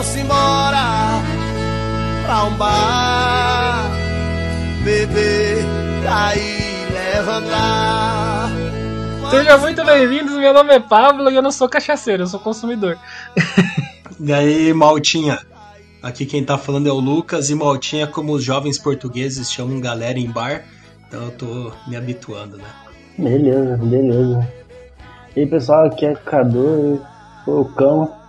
Vamos embora pra um bar, beber, cair, levantar. Sejam muito bem-vindos, meu nome é Pablo e eu não sou cachaceiro, eu sou consumidor. E aí, Maltinha? Aqui quem tá falando é o Lucas e Maltinha, como os jovens portugueses chamam galera em bar, então eu tô me habituando, né? Beleza, beleza. E aí, pessoal, aqui é Cadu foi o cão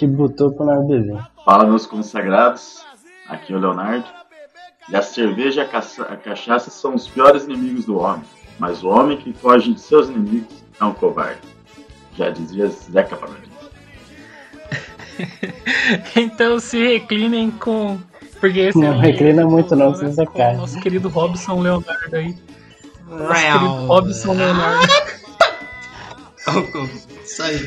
que botou nós beber. Fala, meus consagrados. Aqui é o Leonardo. E a cerveja e a, caça- a cachaça são os piores inimigos do homem. Mas o homem que foge de seus inimigos é um covarde. Já dizia Zeca Pagodinho. Então se reclinem com. Porque esse Não aí reclina muito não, com senão você cai. o Nosso querido Robson Leonardo aí. Nosso querido Robson Leonardo. Isso aí.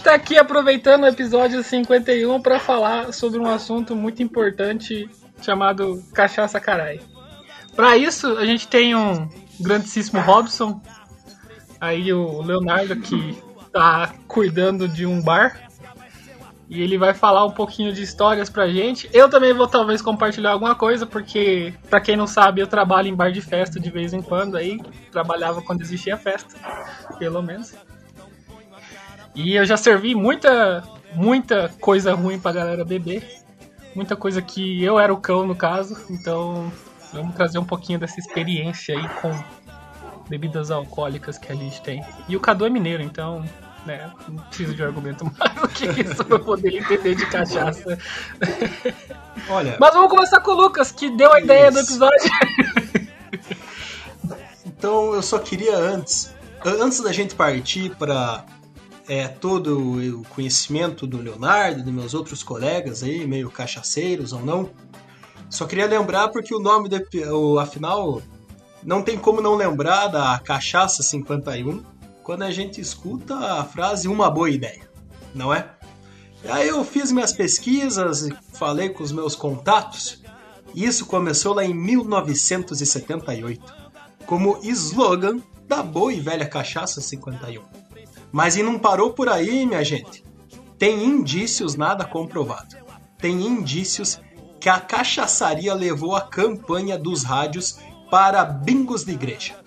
Gente tá aqui aproveitando o episódio 51 para falar sobre um assunto muito importante chamado cachaça carai. Para isso, a gente tem um grandíssimo Robson, aí o Leonardo que tá cuidando de um bar. E ele vai falar um pouquinho de histórias pra gente. Eu também vou talvez compartilhar alguma coisa, porque pra quem não sabe, eu trabalho em bar de festa de vez em quando aí, trabalhava quando existia festa, pelo menos. E eu já servi muita, muita coisa ruim pra galera beber. Muita coisa que eu era o cão, no caso. Então, vamos trazer um pouquinho dessa experiência aí com bebidas alcoólicas que a gente tem. E o Cadu é mineiro, então, né, não preciso de argumento mais do que isso pra poder entender de cachaça. Olha, Mas vamos começar com o Lucas, que deu a ideia do episódio. então eu só queria antes, antes da gente partir para é, todo o conhecimento do Leonardo, dos meus outros colegas aí, meio cachaceiros ou não, só queria lembrar porque o nome afinal não tem como não lembrar da cachaça 51 quando a gente escuta a frase uma boa ideia, não é? Aí eu fiz minhas pesquisas falei com os meus contatos. E isso começou lá em 1978, como slogan da boa e velha cachaça 51. Mas e não parou por aí, minha gente. Tem indícios nada comprovado. Tem indícios que a cachaçaria levou a campanha dos rádios para bingos de igreja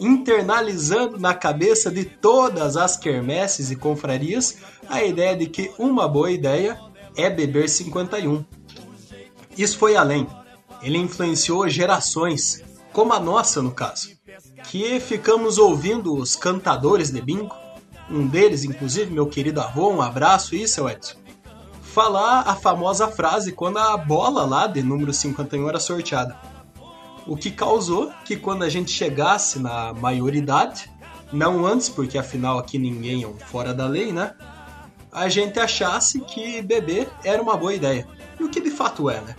internalizando na cabeça de todas as quermesses e confrarias a ideia de que uma boa ideia é beber 51. Isso foi além. Ele influenciou gerações, como a nossa no caso, que ficamos ouvindo os cantadores de bingo, um deles, inclusive, meu querido avô, um abraço, e seu Edson, falar a famosa frase quando a bola lá de número 51 era sorteada. O que causou que quando a gente chegasse na maioridade, não antes, porque afinal aqui ninguém é um fora da lei, né? A gente achasse que beber era uma boa ideia. E o que de fato é, né?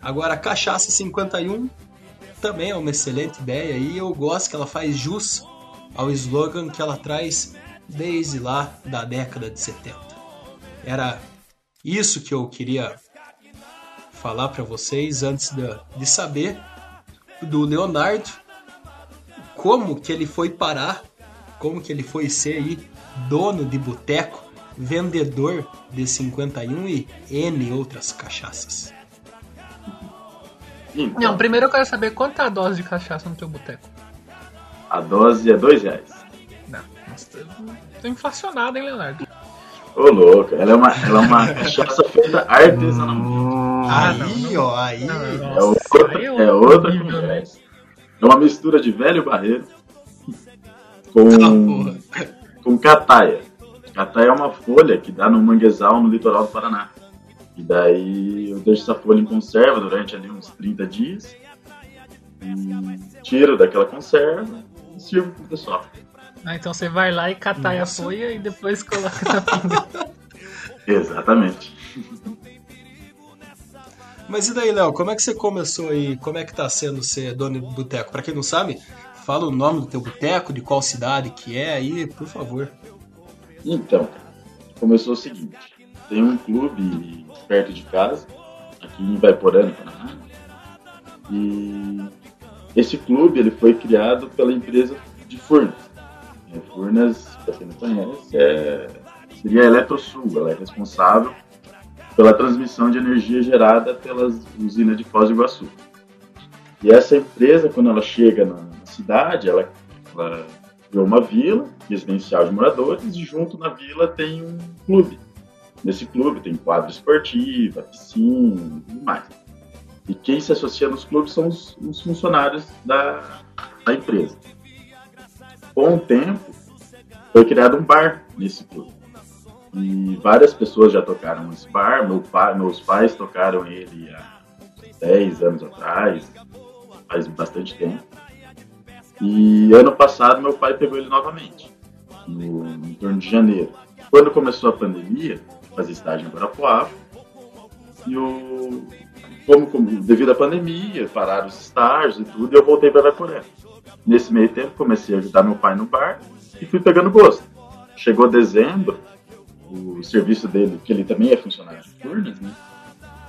Agora, cachaça 51 também é uma excelente ideia e eu gosto que ela faz jus ao slogan que ela traz desde lá da década de 70. Era isso que eu queria falar para vocês antes de, de saber do Leonardo, como que ele foi parar, como que ele foi ser aí dono de boteco, vendedor de 51 e N outras cachaças. Então, Não, primeiro eu quero saber quanto tá a dose de cachaça no teu boteco. a dose é dois reais. Nossa, tô inflacionado, hein, Leonardo? Ô, louco, ela é uma, ela é uma cachaça feita artesanalmente. Ah, aí, não, ó, aí. É outra, é outra nível, né? conversa. É uma mistura de velho barreiro Ah, com, porra. com cataia. Cataia é uma folha que dá no manguezal no litoral do Paraná. E daí eu deixo essa folha em conserva durante ali uns 30 dias. E tiro daquela conserva e sirvo pro pessoal. Ah, então você vai lá e catai a folha e depois coloca na pinga. Exatamente. Mas e daí, Léo, como é que você começou aí? Como é que tá sendo ser dono de boteco? Pra quem não sabe, Fala o nome do teu boteco, de qual cidade que é aí, por favor. Então, começou o seguinte: tem um clube perto de casa, aqui em Vaiporã, no Paraná. E esse clube ele foi criado pela empresa de Furnas. É, Furnas, para quem não conhece, é, seria a Eletrosul. Ela é responsável pela transmissão de energia gerada pelas usinas de Foz do Iguaçu. E essa empresa, quando ela chega na, cidade, ela, ela criou uma vila residencial de moradores e junto na vila tem um clube. Nesse clube tem quadra esportiva, piscina e tudo mais. E quem se associa nos clubes são os, os funcionários da, da empresa. Com o tempo, foi criado um bar nesse clube. E várias pessoas já tocaram nesse bar. Meu pai, meus pais tocaram ele há 10 anos atrás, faz bastante tempo. E ano passado meu pai pegou ele novamente, no, em torno de janeiro. Quando começou a pandemia, fazia estágio em Guarapuava, e o, como, como, devido à pandemia, pararam os estágios e tudo, eu voltei para Vaporé. Nesse meio tempo, comecei a ajudar meu pai no bar e fui pegando gosto. Chegou dezembro, o serviço dele, que ele também é funcionário de Furnas, né?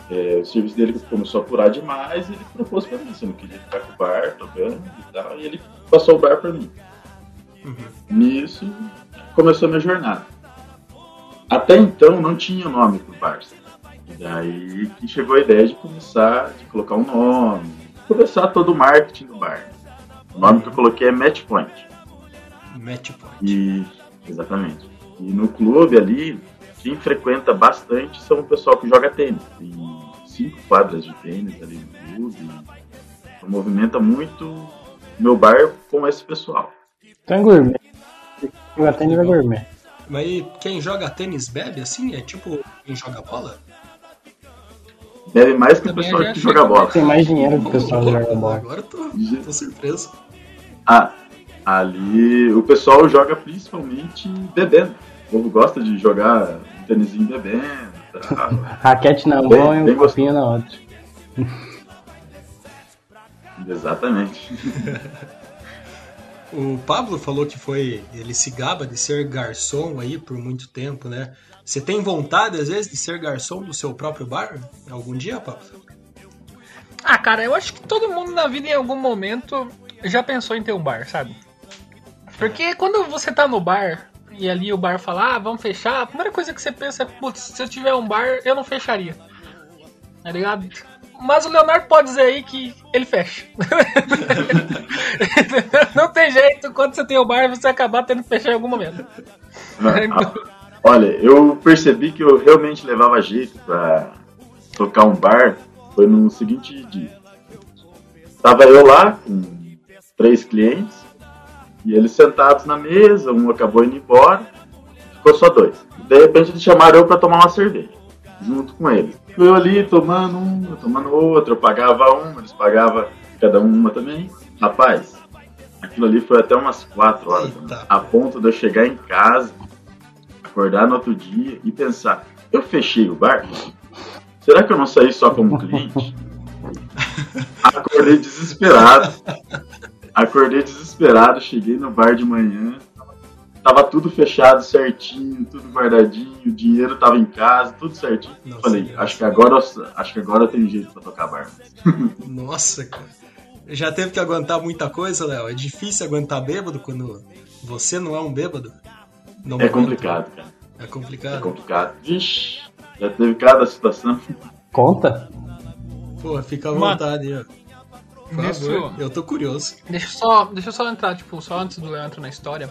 É, o serviço dele começou a apurar demais e ele propôs para mim se eu não queria ficar com o bar, tocando e tal, e ele passou o bar para mim. Uhum. Nisso, começou a minha jornada. Até então não tinha nome pro bar. E daí que chegou a ideia de começar, de colocar um nome, começar todo o marketing do bar. O nome que eu coloquei é Match Point. Match Point. E, exatamente. E no clube ali, quem frequenta bastante são o pessoal que joga tênis. Tem cinco quadras de tênis ali no clube. Então, movimenta muito meu bar com esse pessoal. Então é gourmet. Jogar tênis é gourmet. Mas quem joga tênis bebe assim? É tipo quem joga bola? Bebe mais que o pessoal que joga bola. Tem mais dinheiro que o pessoal que joga bola. Agora eu tô, tô surpreso. Ah, ali o pessoal joga principalmente bebendo. O povo gosta de jogar um tênisinho bebendo. Tá? Raquete na mão e um copinho na outra. Exatamente. O Pablo falou que foi. Ele se gaba de ser garçom aí por muito tempo, né? Você tem vontade, às vezes, de ser garçom do seu próprio bar? Algum dia, Pablo? Ah, cara, eu acho que todo mundo na vida em algum momento já pensou em ter um bar, sabe? Porque quando você tá no bar e ali o bar fala, ah, vamos fechar, a primeira coisa que você pensa é, putz, se eu tiver um bar, eu não fecharia. Tá ligado? Mas o Leonardo pode dizer aí que ele fecha. não tem jeito, quando você tem o bar, você acabar tendo que fechar em algum momento. Ah, Olha, eu percebi que eu realmente levava jeito pra tocar um bar. Foi no seguinte dia. Tava eu lá com três clientes e eles sentados na mesa, um acabou indo embora, ficou só dois. De repente eles chamaram eu pra tomar uma cerveja, junto com eles. Eu ali tomando um, eu tomando outro, eu pagava um, eles pagavam cada um uma também. Rapaz, aquilo ali foi até umas quatro horas, Eita. a ponto de eu chegar em casa, acordar no outro dia e pensar, eu fechei o bar? Será que eu não saí só como cliente? Acordei desesperado. Acordei desesperado, cheguei no bar de manhã. Tava tudo fechado certinho, tudo guardadinho, o dinheiro tava em casa, tudo certinho. Nossa, Falei, acho que agora eu- acho que agora tenho jeito pra tocar bar. Nossa, cara. Já teve que aguentar muita coisa, Léo? É difícil aguentar bêbado quando você não é um bêbado? No É momento? complicado, cara. É É complicado. complicado. Vixe, já teve cada situação. Conta? Pô, fica à vontade aí, ó. Por nisso- favor, eu tô curioso. Deixa eu só, deixa eu só entrar, tipo, só antes do Léo entrar na história.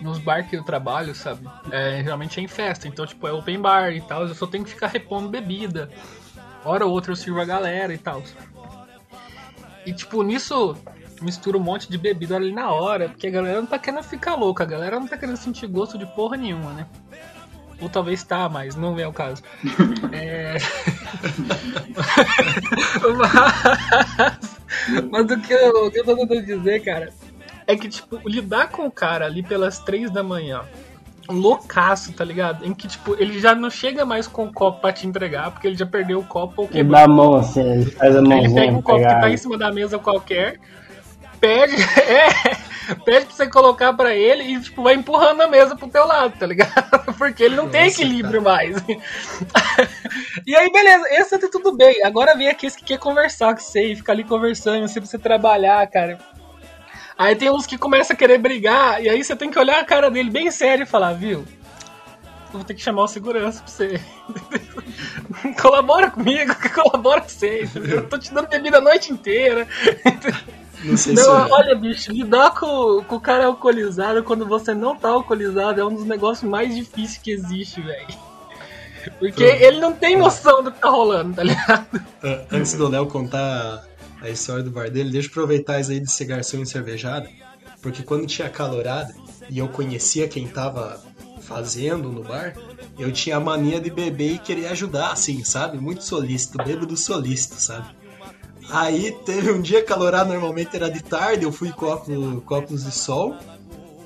Nos bar que eu trabalho, sabe? É, geralmente é em festa, então, tipo, é open bar e tal. Eu só tenho que ficar repondo bebida. Hora ou outra eu sirvo a galera e tal. E, tipo, nisso mistura um monte de bebida ali na hora, porque a galera não tá querendo ficar louca, a galera não tá querendo sentir gosto de porra nenhuma, né? Ou talvez tá, mas não é o caso. É... mas... mas o que, eu, o que eu tô tentando dizer, cara, é que, tipo, lidar com o cara ali pelas três da manhã, loucaço, tá ligado? Em que, tipo, ele já não chega mais com o copo pra te entregar, porque ele já perdeu o copo ou Ele quebrou. dá a mão assim, ele faz a Ele mãozinha pega um copo que pegar. tá em cima da mesa qualquer, pede, é, pede pra você colocar pra ele e, tipo, vai empurrando a mesa pro teu lado, tá ligado? Porque ele não tem Nossa, equilíbrio mais. e aí, beleza, esse tá tudo bem. Agora vem aqueles que quer conversar com você e ficar ali conversando, você precisa trabalhar, cara. Aí tem uns que começam a querer brigar, e aí você tem que olhar a cara dele bem sério e falar, viu? Eu vou ter que chamar o segurança pra você. colabora comigo, que colabora com você. Eu tô te dando bebida a noite inteira. Não sei Não, se. olha, bicho, lidar com, com o cara alcoolizado quando você não tá alcoolizado é um dos negócios mais difíceis que existe, velho. Porque Pronto. ele não tem noção do que tá rolando, tá ligado? Ah, Antes do Léo contar a história do bar dele, deixa eu aproveitar isso aí de ser garçom em cervejada. Porque quando tinha calorada e eu conhecia quem tava fazendo no bar, eu tinha a mania de beber e querer ajudar, assim, sabe? Muito solícito, bêbado solícito, sabe? Aí teve um dia calorado, normalmente era de tarde, eu fui com óculos, de sol,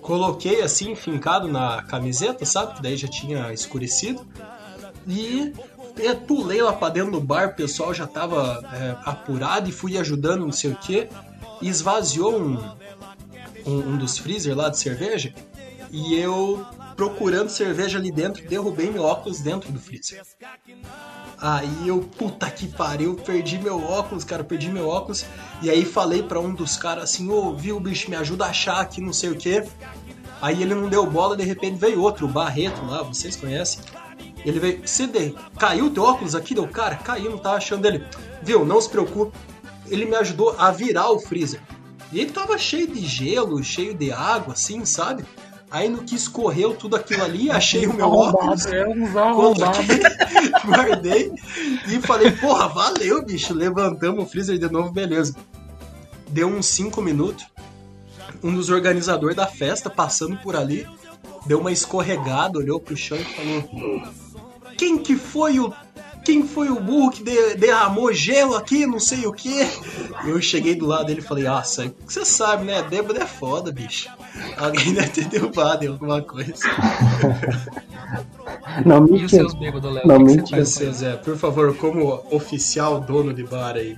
coloquei assim, fincado na camiseta, sabe? Que daí já tinha escurecido. E eu pulei lá pra dentro do bar, o pessoal já tava é, apurado e fui ajudando, não sei o que. Esvaziou um, um, um dos freezer lá de cerveja. E eu, procurando cerveja ali dentro, derrubei meu óculos dentro do freezer. Aí eu, puta que pariu, perdi meu óculos, cara, perdi meu óculos. E aí falei pra um dos caras assim, ô, viu, bicho, me ajuda a achar aqui, não sei o que. Aí ele não deu bola, de repente veio outro, o Barreto lá, vocês conhecem. Ele veio, CD, caiu teu óculos aqui? Deu, cara, caiu, não tava achando ele. Viu, não se preocupe. Ele me ajudou a virar o freezer. E ele tava cheio de gelo, cheio de água, assim, sabe? Aí no que escorreu tudo aquilo ali, achei o meu óculos, É arrombados. guardei e falei, porra, valeu, bicho. Levantamos o freezer de novo, beleza. Deu uns 5 minutos. Um dos organizadores da festa, passando por ali, deu uma escorregada, olhou pro chão e falou: Quem que foi o. Quem foi o burro que de- derramou gelo aqui, não sei o que? Eu cheguei do lado dele e falei, ah, você sabe, né? Bêbado é foda, bicho. Alguém deve ter derrubado em alguma coisa. Não, E os seus bêbados, Léo? Não, que que? Zé, por favor, como oficial dono de bar aí.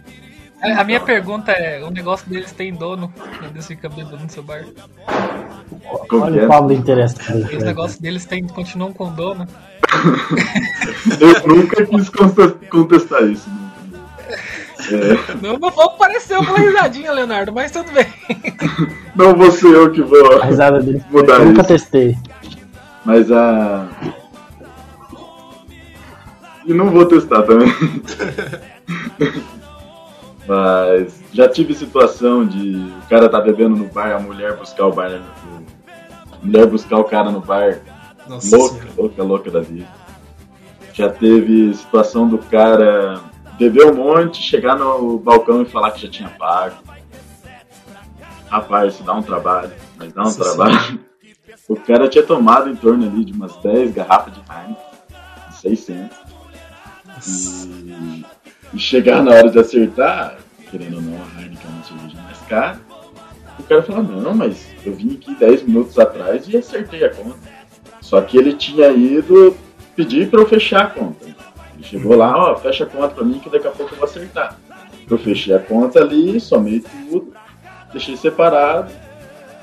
A a minha pergunta é: o negócio deles tem dono? Eles ficam bebendo no seu bar? Olha é? o Pablo interessante. Os negócios deles tem, continuam com dono? Eu nunca quis conte- contestar isso. É, Não, não vou parecer uma risadinha, Leonardo, mas tudo bem. não vou ser eu que vou A risada dele. mudar Eu nunca isso. testei. Mas a. E não vou testar também. Mas já tive situação de o cara tá bebendo no bar, a mulher buscar o bar. A mulher buscar o cara no bar, Nossa louca, senhora. louca, louca da vida. Já teve situação do cara beber um monte, chegar no balcão e falar que já tinha pago. Rapaz, isso dá um trabalho, mas dá um Nossa trabalho. O cara tinha tomado em torno ali de umas 10 garrafas de Heineken, de 600. E, e chegar na hora de acertar, querendo ou não, a Heineken é uma cerveja mais cara. O cara fala, não, mas eu vim aqui 10 minutos atrás e acertei a conta. Só que ele tinha ido pedir pra eu fechar a conta. Ele chegou lá, ó, fecha a conta pra mim que daqui a pouco eu vou acertar. Eu fechei a conta ali, somei tudo, deixei separado.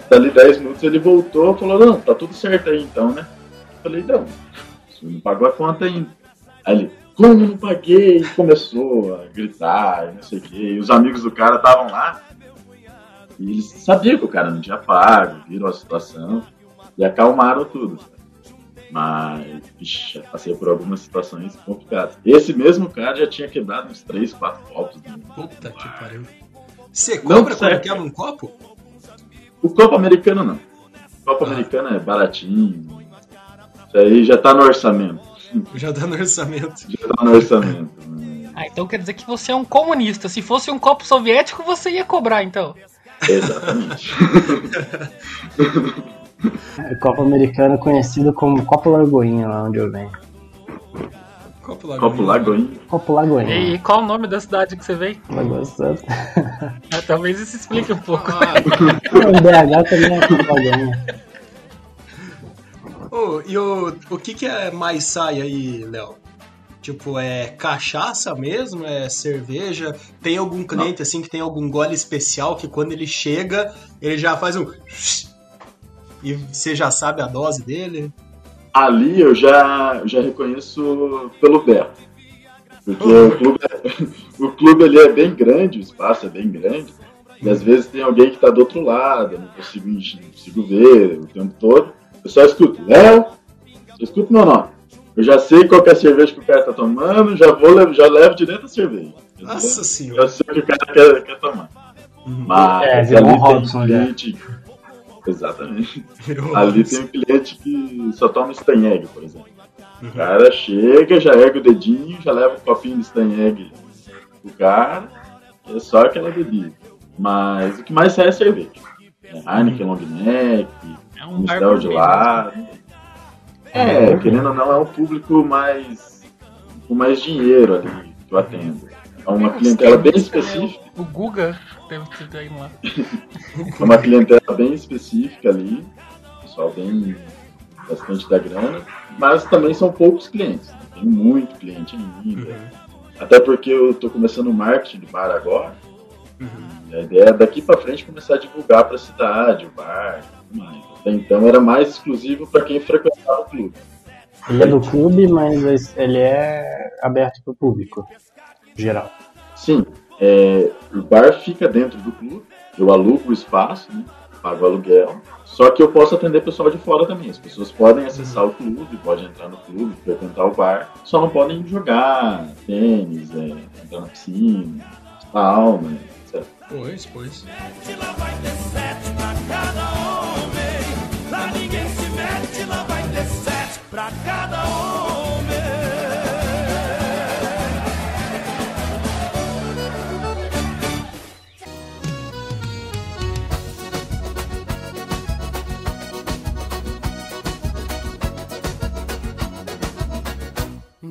Dali 10 minutos ele voltou e falou, não, tá tudo certo aí então, né? Eu falei, não, você não pagou a conta ainda. Aí ele, como não paguei? E começou a gritar, não sei o quê. E os amigos do cara estavam lá. E eles sabiam que o cara não tinha pago, viram a situação e acalmaram tudo. Mas, já passei por algumas situações complicadas. Esse mesmo cara já tinha quebrado uns 3, 4 copos. né? Puta que pariu. Você Não, compra quando quebra um copo? O copo americano não. O copo Ah. americano é baratinho. Isso aí já tá no orçamento. Já dá no orçamento. Já tá no orçamento. né? Ah, então quer dizer que você é um comunista. Se fosse um copo soviético, você ia cobrar, então. Exatamente. É, Copa Americana conhecido como Copa Lagoinha, lá onde eu venho. Copo Lagoinha. copo Lagoinha. Copa Lagoinha. E qual o nome da cidade que você veio? Lagoa Santa. Ah, talvez isso explique um pouco. Ah, o BH também é Copa Lagoinha. ô, e o, o que, que é mais sai aí, Léo? Tipo, é cachaça mesmo? É cerveja? Tem algum cliente assim que tem algum gole especial que quando ele chega, ele já faz um. E você já sabe a dose dele? Ali eu já, já reconheço pelo Beto. Porque Uhum. o clube, o clube ele é bem grande, o espaço é bem grande. E às vezes tem alguém que tá do outro lado, eu não consigo, não consigo ver o tempo todo. Eu só escuto, Léo, eu escuto meu nome. Eu já sei qual que é a cerveja que o cara tá tomando, já vou levo- já levo direto a cerveja. entendeu? Nossa Eu senhora. sei o que o cara quer, quer tomar. Mas É, ali um Robson tem já. Exatamente. Virou Ali tem um cliente que só toma Steinegg, por exemplo. Uhum. O cara chega, já ergue o dedinho, já leva um copinho de Steinegg pro cara, é só aquela bebida. Mas o que mais sai é cerveja. É Heineken Long Neck, É um Mistel de gourmet. lá. É, querendo ou não, é um público mais. com mais dinheiro ali que eu atendo. É uma clientela bem né? específica. O Guga deve ter ido lá. É uma clientela bem específica ali, pessoal bem bastante da grana, mas também são poucos clientes. né? Tem muito cliente ainda. Uhum. Até porque eu estou começando o marketing do bar agora. Uhum. E a ideia é daqui para frente começar a divulgar para a cidade, o bar, e tudo mais. Até então era mais exclusivo para quem frequentava o clube. Ele é do clube, mas ele é aberto pro público. Geral. Sim, é, o bar fica dentro do clube, eu alugo o espaço, né, pago o aluguel, só que eu posso atender pessoal de fora também. As pessoas podem acessar o clube, podem entrar no clube, frequentar o bar, só não podem jogar tênis, é, entrar na piscina, sauna, etc. Pois, pois. Pra cada homem. Lá ninguém se mete, lá vai ter sete pra cada homem.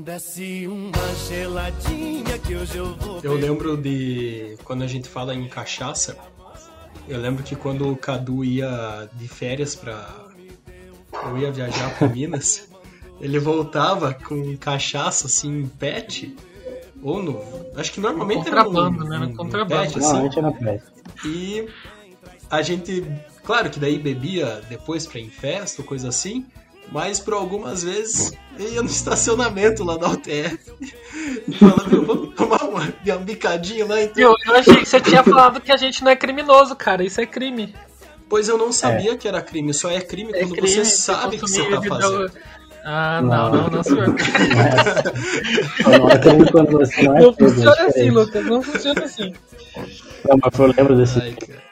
Desce uma geladinha que hoje eu vou. Eu lembro de quando a gente fala em cachaça, eu lembro que quando o Cadu ia de férias pra. Eu ia viajar pra Minas, ele voltava com cachaça assim em pet. Ou no. Acho que normalmente era Contrabando, no, né? No no contrabando. pet, assim. Normalmente é na praia. E a gente, claro que daí bebia depois pra ir em festa ou coisa assim, mas por algumas vezes ia no estacionamento lá da UTF e falava, vamos tomar uma, uma bicadinha lá então. Eu, eu achei que você tinha falado que a gente não é criminoso, cara. Isso é crime. Pois eu não sabia que era crime, só é crime É quando crime. você sabe o que você tá fazendo. Ah, não, não, não, senhor. Não é crime quando você não é Não é funciona assim. Lucas. Não funciona assim. Não, mas eu lembro desse. Ai, cara.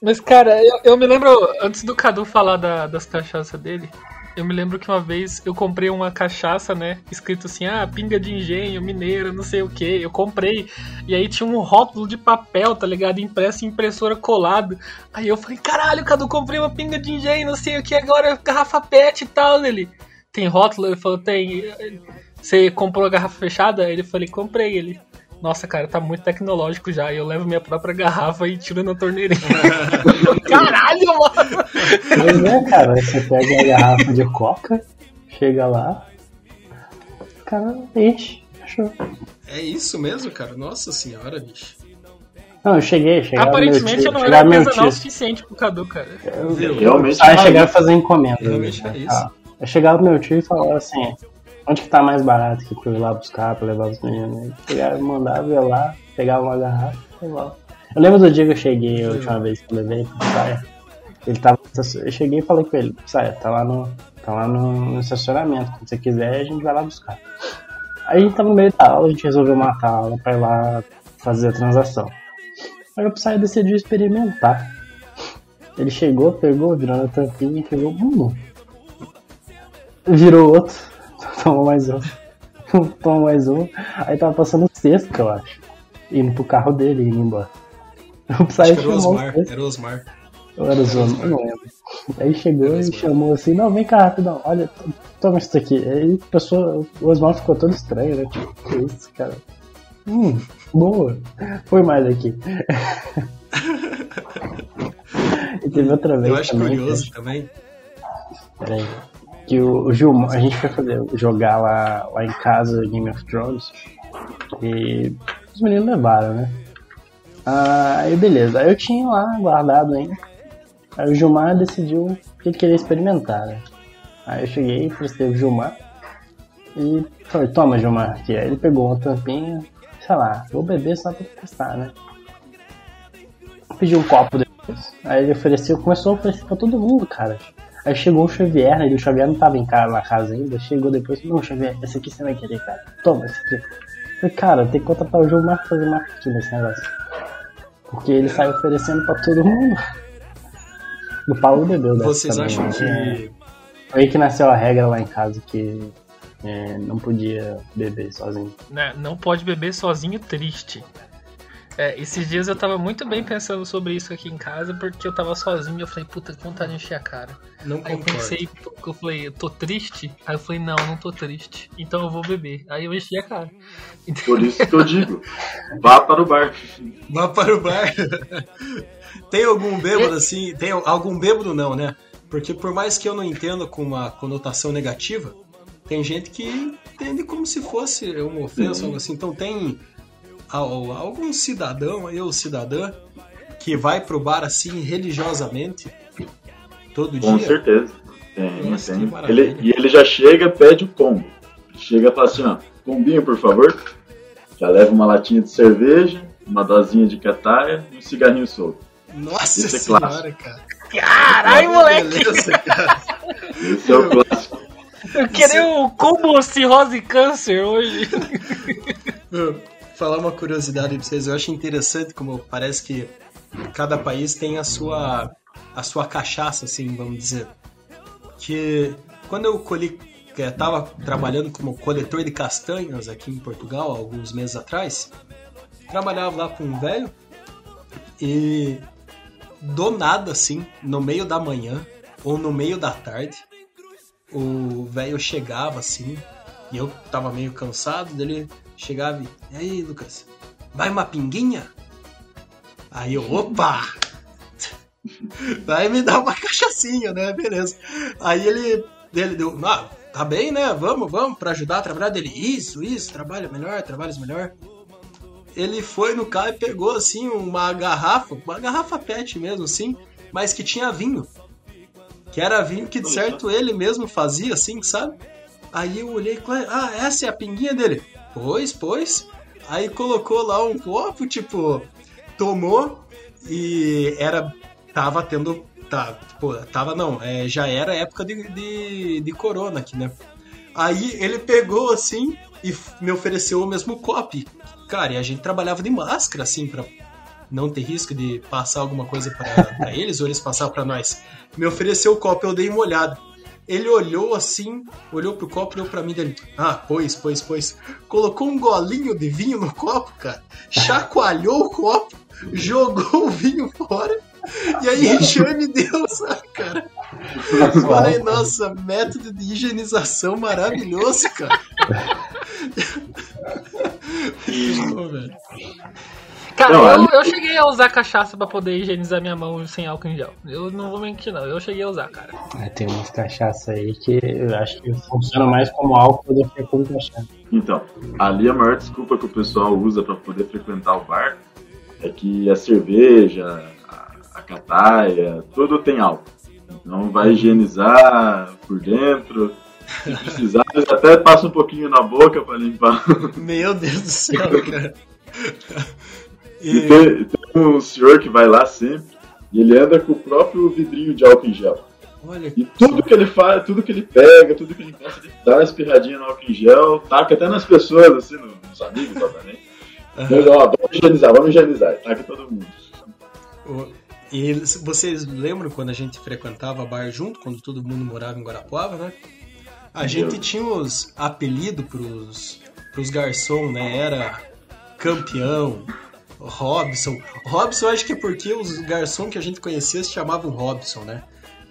Mas, cara, eu, eu me lembro, antes do Cadu falar da- das cachaças dele, eu me lembro que uma vez eu comprei uma cachaça, né? Escrito assim, ah, pinga de engenho, mineira, não sei o que. Eu comprei. E aí tinha um rótulo de papel, tá ligado? Impresso em impressora colado. Aí eu falei, caralho, Cadu, comprei uma pinga de engenho, não sei o que, agora garrafa pet e tal. Ele, tem rótulo? Ele falou, tem. Você comprou a garrafa fechada? Ele falei, comprei. Ele, nossa, cara, tá muito tecnológico já. E eu levo minha própria garrafa e tiro na torneirinha. Caralho, mano! Pois é, cara. Você pega a garrafa de coca, chega lá, cara enche. Fechou. É isso mesmo, cara? Nossa senhora, bicho. Não, eu cheguei, chegava Aparentemente eu não era artesanal o suficiente pro Cadu, cara. Eu, Realmente Aí é chegava a isso. fazer encomenda. Realmente né, é isso. Eu chegava pro meu tio e falava assim, onde que tá mais barato que pra eu ir lá buscar, pra levar os meninos? Chegava, mandava, ia lá, pegava uma garrafa e levava. Eu lembro do dia que eu cheguei, a última vez que eu levei pro Saia. Ele tava. Eu cheguei e falei com ele, Saia, tá lá no. Tá lá no, no estacionamento. Quando você quiser, a gente vai lá buscar. Aí a gente tava no meio da aula, a gente resolveu matar a aula pra ir lá fazer a transação. Aí o Psy decidiu experimentar. Ele chegou, pegou, virou na tampinha e pegou. Hum. Virou outro. Tomou mais um. Tomou mais um. Aí tava passando o sexto, eu acho. Indo pro carro dele e indo embora. O Psy Acho que era o chamou o Osmar. sexto. Era o Osmar. Ou era o eu não lembro. Aí chegou e chamou assim, não, vem cá rapidão, olha, toma isso aqui. Aí a pessoa, o Osmar ficou todo estranho, né? Tipo, que isso, cara? Hum, boa. Foi mais aqui. e teve outra vez Eu acho também. curioso também. Peraí. Que o, o Gilmar, a gente foi fazer, jogar lá, lá em casa Game of Thrones e os meninos levaram, né? Ah, aí beleza, aí eu tinha lá guardado ainda. Aí o Gilmar decidiu que ele queria experimentar, né? Aí eu cheguei, prestei o Gilmar e falei, toma Gilmar aqui. Aí ele pegou uma tampinha, sei lá, vou beber só pra testar, né? Pediu um copo depois. Aí ele ofereceu, começou a oferecer pra todo mundo, cara. Aí chegou o Xavier, né? E o Xavier não tava em casa, na casa ainda. Chegou depois, não, Xavier, esse aqui você vai querer, cara. Toma, esse aqui. Falei, cara, tem que contratar o Gilmar pra fazer marketing nesse negócio. Porque ele sai oferecendo pra todo mundo. O Paulo bebeu dessa Vocês também, acham né? que. Foi aí que nasceu a regra lá em casa que é, não podia beber sozinho. né, não pode beber sozinho triste. É, esses dias eu tava muito bem pensando sobre isso aqui em casa, porque eu tava sozinho e eu falei, puta, que vontade de encher a cara. Não Aí eu pensei, eu falei, eu tô triste? Aí eu falei, não, não tô triste. Então eu vou beber. Aí eu enchi a cara. Por isso que eu digo, vá para o bar. Vá para o bar. tem algum bêbado assim? Tem algum bêbado não, né? Porque por mais que eu não entenda com uma conotação negativa, tem gente que entende como se fosse uma ofensa, algo assim. Então tem algum cidadão aí, ou cidadã, que vai pro bar assim religiosamente todo Com dia. certeza. Tem, Nossa, tem. Ele, e ele já chega, pede o combo. Chega e fala assim, ó, combinho, por favor. Já leva uma latinha de cerveja, uma dosinha de cataia e um cigarrinho solto. Nossa Esse é senhora, clássico. cara. Caralho, moleque! Beleza, cara. Esse é o clássico. Eu queria o combo cirrose e câncer hoje. Falar uma curiosidade pra vocês. Eu acho interessante como parece que cada país tem a sua a sua cachaça, assim, vamos dizer. Que quando eu colhi, que tava trabalhando como coletor de castanhas aqui em Portugal, alguns meses atrás, trabalhava lá com um velho e do nada, assim, no meio da manhã ou no meio da tarde, o velho chegava assim, e eu tava meio cansado dele chegava e, e aí, Lucas, vai uma pinguinha? Aí eu, opa! Vai me dar uma cachaçinha, né? Beleza. Aí ele, ele deu, ah, tá bem, né? Vamos, vamos, pra ajudar a trabalhar dele. Isso, isso, trabalha melhor, trabalhas melhor. Ele foi no carro e pegou, assim, uma garrafa, uma garrafa pet mesmo, assim, mas que tinha vinho. Que era vinho que, de certo, ele mesmo fazia, assim, sabe? Aí eu olhei, é? ah, essa é a pinguinha dele. Pois, pois. Aí colocou lá um copo, tipo, tomou e era. Tava tendo. Tá, pô, tava não, é, já era época de, de, de corona aqui, né? Aí ele pegou assim e me ofereceu o mesmo copo. Cara, e a gente trabalhava de máscara, assim, pra não ter risco de passar alguma coisa pra eles ou eles passar pra nós. Me ofereceu o copo, eu dei uma olhada. Ele olhou assim, olhou pro copo, olhou pra mim dele. Ah, pois, pois, pois. Colocou um golinho de vinho no copo, cara. Chacoalhou o copo, jogou o vinho fora. E aí já me deu, sabe, cara? Falei, nossa, método de higienização maravilhoso, cara. Pô, velho. Cara, Não, eu, ali- eu cheguei a usar cachaça pra poder higienizar minha mão sem álcool em gel. Eu não vou mentir, não. Eu cheguei a usar, cara. É, tem umas cachaça aí que eu acho que funciona mais como álcool do que como cachaça. Então, ali a maior desculpa que o pessoal usa para poder frequentar o bar é que a cerveja, a, a cataia, tudo tem álcool. Então vai higienizar por dentro. Se precisar, eles até passa um pouquinho na boca para limpar. Meu Deus do céu, cara. E tem, tem um senhor que vai lá sempre e ele anda com o próprio vidrinho de álcool em gel. olha, E tudo que ele faz, tudo que ele pega, tudo que ele encosta, ele dá uma espirradinha no álcool em gel, taca até nas pessoas, assim, nos amigos, obviamente. Mas, ó, vamos higienizar, vamos higienizar. Taca todo mundo. e vocês lembram quando a gente frequentava bar junto, quando todo mundo morava em Guarapuava, né? A gente tinha os apelidos pros, pros garçom, né? Era campeão, Robson. Robson acho que é porque os garçom que a gente conhecia se chamavam Robson, né?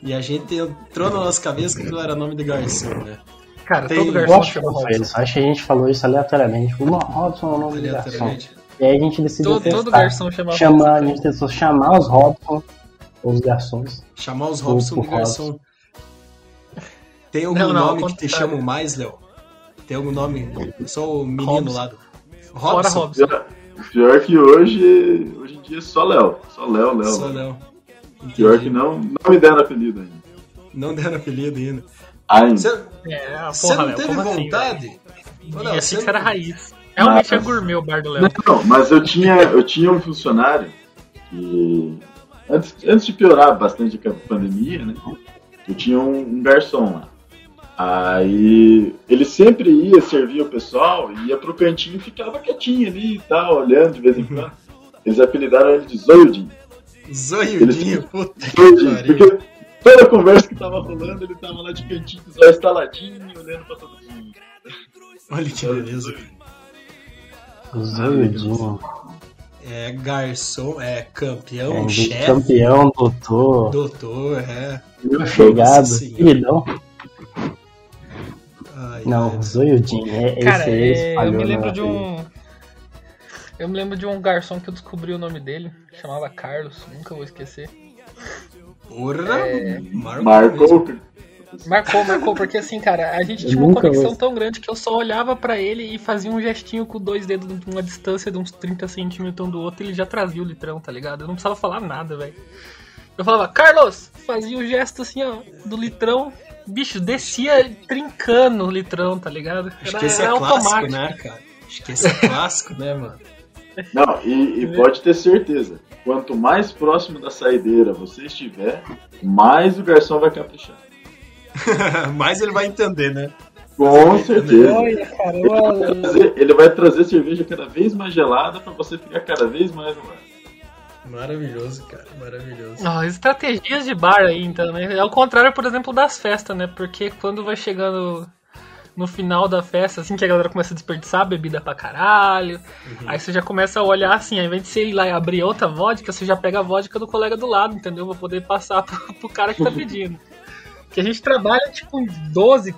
E a gente entrou na nossa cabeça que aquilo era nome de garçom, né? Cara, Tem- todo garçom acho que chama não Robson. Acho que a gente falou isso aleatoriamente. Tipo, "Não, Robson é o nome do garçom. Aleatoriamente. E aí a gente decidiu Todo, testar. todo garçom chama chamar, a Robson. gente tentou chamar os Robson, os garçons. Chamar os Robson de garçom. Tem algum Não, não, nome que te contrário. chama mais, Léo? Tem algum nome? Eu sou o menino Robson. lá do. Fora Robson? Pior, que hoje, hoje em dia é só Léo. Só Léo, Léo. Só Léo. Pior que não, não me deram apelido ainda. Não deram apelido ainda. Ainda. Você, É, ah, você porra, não Léo, teve assim, vontade? achei você que era raiz. Realmente é Mas- gourmet o bar do Léo. Não, mas eu tinha, eu tinha um funcionário que. Antes, antes de piorar bastante a pandemia, né? Eu tinha um, um garçom lá. Aí ele sempre ia servir o pessoal, ia pro cantinho e ficava quietinho ali e tal, olhando de vez em quando. Eles apelidaram ele de Zoiudinho. Zoiudinho, puta Zoiudinho, porque toda a conversa que tava rolando, ele tava lá de cantinho, só instaladinho, olhando pra todo mundo. Olha que beleza. Zoiudinho. É garçom, é campeão, É, chefe, campeão, doutor, doutor, é. chegado, Nossa Senhora. queridão. Ai, Não, ai. zoiudinho. É, Cara, esse aí é, eu me na lembro de um. Eu me lembro de um garçom que eu descobri o nome dele, chamava Carlos, nunca vou esquecer. Porra, É. marcou. Marcou. Marcou, marcou, porque assim, cara, a gente Eu tinha uma conexão vou- tão grande que eu só olhava pra ele e fazia um gestinho com dois dedos de uma distância de uns 30 centímetros um do outro e ele já trazia o litrão, tá ligado? Eu não precisava falar nada, velho. Eu falava, Carlos! Fazia o gesto assim, ó, do litrão. Bicho, descia trincando o litrão, tá ligado? Acho que esse é clássico, né, cara? Acho que esse é clássico, né, mano? Não, e, e pode ter certeza, quanto mais próximo da saideira você estiver, mais o garçom vai caprichar. Mas ele vai entender, né? Com certeza. Olha, cara, Ele vai, trazer, ele vai trazer cerveja cada vez mais gelada pra você ficar cada vez mais no. Maravilhoso, cara, maravilhoso. Estratégias de bar aí, então, né? É o contrário, por exemplo, das festas, né? Porque quando vai chegando no final da festa, assim, que a galera começa a desperdiçar bebida pra caralho, aí você já começa a olhar assim, ao invés de você ir lá e abrir outra vodka, você já pega a vodka do colega do lado, entendeu? Pra poder passar pro, pro cara que tá pedindo. Que a gente trabalha, tipo, em 12,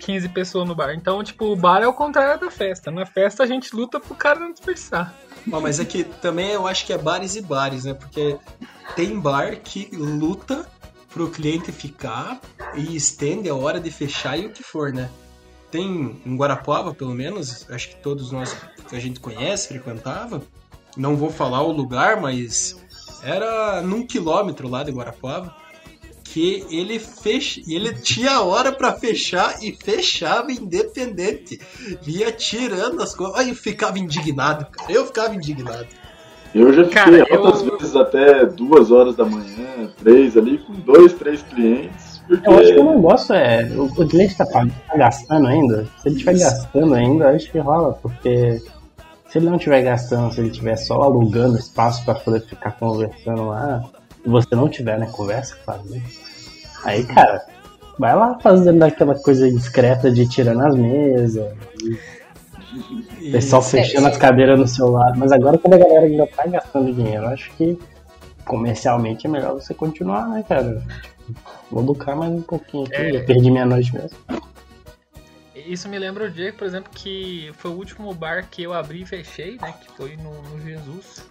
15 pessoas no bar. Então, tipo, o bar é o contrário da festa. Na festa a gente luta pro cara não desperdiçar. Mas é que também eu acho que é bares e bares, né? Porque tem bar que luta pro cliente ficar e estende a hora de fechar e o que for, né? Tem em Guarapuava, pelo menos, acho que todos nós que a gente conhece, frequentava. Não vou falar o lugar, mas era num quilômetro lá de Guarapuava que ele fecha, ele tinha hora pra fechar e fechava independente. Ia tirando as coisas. Aí eu ficava indignado, cara. Eu ficava indignado. Eu já fiquei Cara, eu- vezes até duas horas da manhã, três ali, com dois, três clientes. Porque Eu acho que o negócio é. O, o cliente tá, pag- tá gastando ainda. Se ele estiver gastando ainda, acho que rola, porque se ele não estiver gastando, se ele estiver só alugando espaço pra poder ficar conversando lá, e você não tiver, né, conversa, claro, né? Aí, cara, vai lá fazendo aquela coisa discreta de tirando as mesas, E- pessoal fechando as cadeiras no seu lado. Mas agora, quando a galera ainda tá gastando dinheiro, eu acho que comercialmente é melhor você continuar, né, cara? Vou lucrar mais um pouquinho aqui, É. já perdi minha noite mesmo. Isso me lembra o dia, por exemplo, que foi o último bar que eu abri e fechei, né? Que foi no, no Jesus.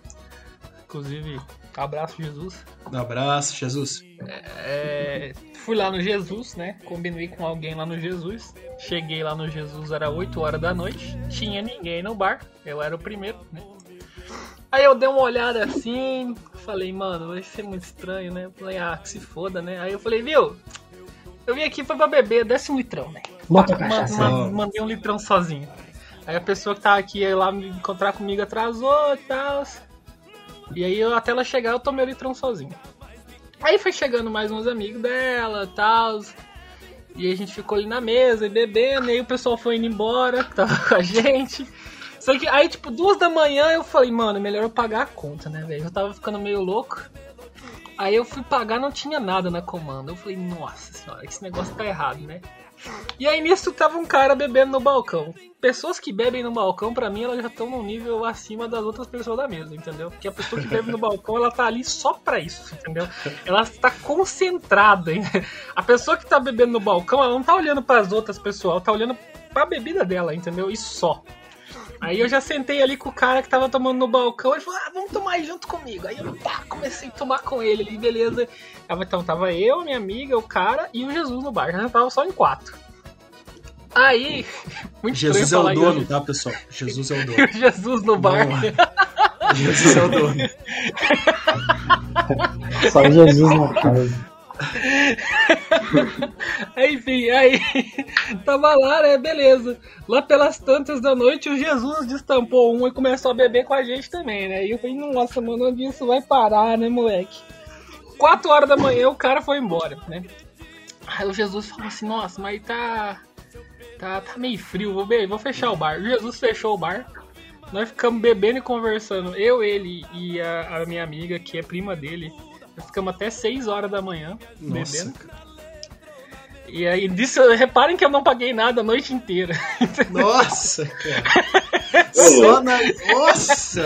Inclusive, abraço Jesus. Um abraço, Jesus. É, fui lá no Jesus, né? Combinei com alguém lá no Jesus. Cheguei lá no Jesus, era 8 horas da noite. Tinha ninguém no bar. Eu era o primeiro, né? Aí eu dei uma olhada assim, falei, mano, vai ser muito estranho, né? Eu falei, ah, que se foda, né? Aí eu falei, viu? Eu vim aqui foi pra beber, desce um litrão, né? Bota cachaça. mandei um litrão sozinho. Aí a pessoa que tava aqui ia lá me encontrar comigo atrasou e tal. E aí eu, até ela chegar eu tomei o litrão sozinho. Aí foi chegando mais uns amigos dela tal. E a gente ficou ali na mesa e bebendo, e aí o pessoal foi indo embora, tava com a gente. Só que aí, tipo, duas da manhã eu falei, mano, é melhor eu pagar a conta, né, velho? Eu tava ficando meio louco. Aí eu fui pagar, não tinha nada na comanda. Eu falei, nossa senhora, esse negócio tá errado, né? E aí nisso tava um cara bebendo no balcão. Pessoas que bebem no balcão, pra mim, elas já estão num nível acima das outras pessoas da mesa, entendeu? Porque a pessoa que bebe no balcão, ela tá ali só pra isso, entendeu? Ela está concentrada. Hein? A pessoa que tá bebendo no balcão, ela não tá olhando pras outras pessoas, ela tá olhando pra bebida dela, entendeu? E só. Aí eu já sentei ali com o cara que tava tomando no balcão, ele falou, ah, vamos tomar aí junto comigo. Aí eu pá, comecei a tomar com ele ali, beleza. Então tava eu, minha amiga, o cara e o Jesus no bar. Já tava só em quatro. Aí, muito Jesus é o dono, isso. tá, pessoal? Jesus é o dono. E o Jesus no bar. Não, Jesus é o dono. Só Jesus na casa. Enfim, aí tava lá, né? Beleza. Lá pelas tantas da noite, o Jesus destampou um e começou a beber com a gente também, né? E eu falei, nossa, mano, onde isso vai parar, né, moleque? Quatro horas da manhã o cara foi embora, né? Aí o Jesus falou assim, nossa, mas tá. Tá, tá meio frio, vou, be- vou fechar o bar. O Jesus fechou o bar. Nós ficamos bebendo e conversando. Eu, ele e a, a minha amiga, que é prima dele. Nós ficamos até 6 horas da manhã Nossa, bebendo. cara. E aí, disso, reparem que eu não paguei nada a noite inteira. Nossa, cara. Só na. Nossa!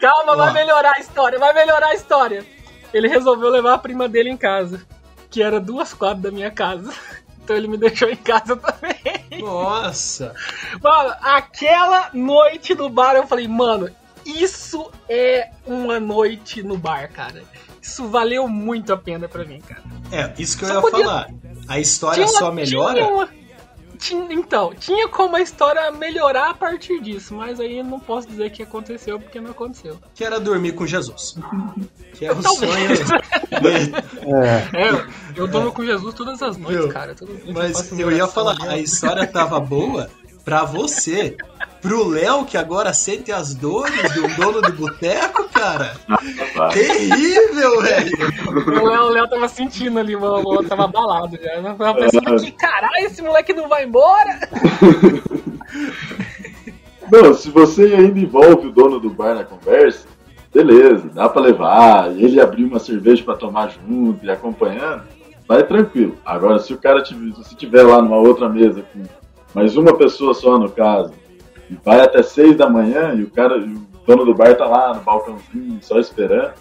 Calma, vai melhorar a história, vai melhorar a história. Ele resolveu levar a prima dele em casa, que era duas quadras da minha casa. Então ele me deixou em casa também. Nossa! Mano, aquela noite no bar eu falei, mano, isso é uma noite no bar, cara. Isso valeu muito a pena pra mim, cara. É, isso que eu Só ia podia- falar. A história Tinha- só melhora? tinha uma- tinha- então, tinha como a história melhorar a partir disso, mas aí eu não posso dizer que aconteceu porque não aconteceu. Que era dormir com Jesus. Que é o Talvez. sonho. É, É, eu durmo com Jesus todas as noites, cara. Todas Mas faço eu ia falar, ó. a história tava boa pra você. Pro Léo, que agora sente as dores do dono de boteco, cara. Terrível, velho. O Léo, o Léo tava sentindo ali, mano, o Léo tava abalado já. Eu tava pensando que caralho, esse moleque não vai embora. Não, se você ainda envolve o dono do bar na conversa, beleza, dá pra levar, ele abrir uma cerveja pra tomar junto e acompanhando, vai tranquilo. Agora, se o cara tiver, se tiver lá numa outra mesa com mais uma pessoa só no caso, e vai até seis da manhã e o cara, e o dono do bar tá lá no balcãozinho só esperando,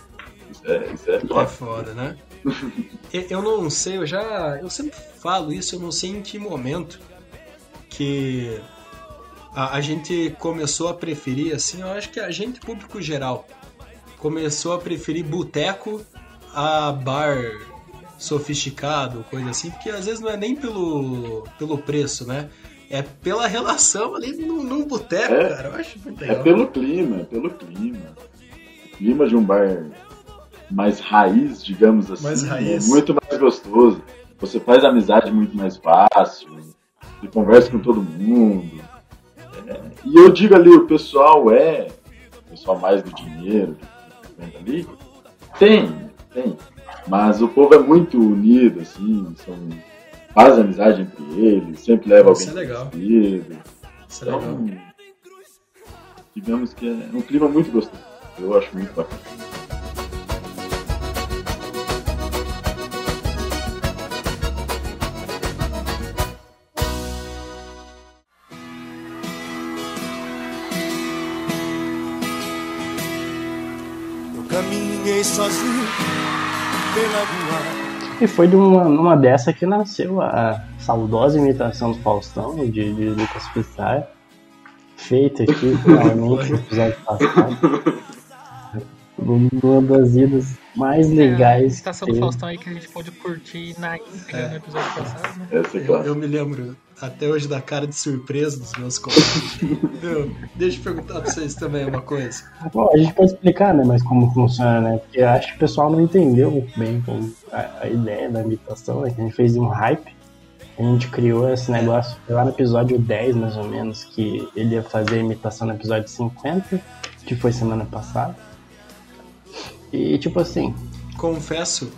isso é, isso é É foda. foda, né? Eu- Eu não sei, eu já. Eu sempre falo isso, eu não sei em que momento que a, a gente começou a preferir, assim, eu acho que a gente, público geral, começou a preferir boteco a bar sofisticado, coisa assim, porque às vezes não é nem pelo, pelo preço, né? É pela relação ali num, num boteco, É. cara. Eu acho muito É legal. pelo clima, é pelo clima. O clima de um bar mais raiz, digamos assim, Mais raiz. é muito mais gostoso. Você faz amizade muito mais fácil, você conversa com todo mundo. É, e eu digo ali, o pessoal é, o pessoal mais do dinheiro que ali, tem, tem. Mas o povo é muito unido, assim, são, faz amizade entre eles, sempre leva Isso alguém é legal. conhecido. Isso é legal. Então, digamos que é um clima muito gostoso. Eu acho muito bacana. Eu caminhei sozinho pela rua. E foi de uma, numa dessa que nasceu a saudosa imitação do Faustão, de, de Lucas Pissar, feita aqui finalmente no episódio passado. Uma das idas mais legais que Estação do. Faustão aí que a gente pode curtir na íntegra no episódio passado, né? Essa é Eu, eu me lembro até hoje da cara de surpresa dos meus colegas. Meu, deixa eu perguntar pra vocês também uma coisa. Bom, a gente pode explicar, né, mas como funciona, né? Porque eu acho que o pessoal não entendeu bem como a, a ideia da imitação, né? Que a gente fez um hype. A gente criou esse negócio lá no episódio 10, mais ou menos, que ele ia fazer a imitação no episódio 50, que foi semana passada. E tipo assim, Confesso,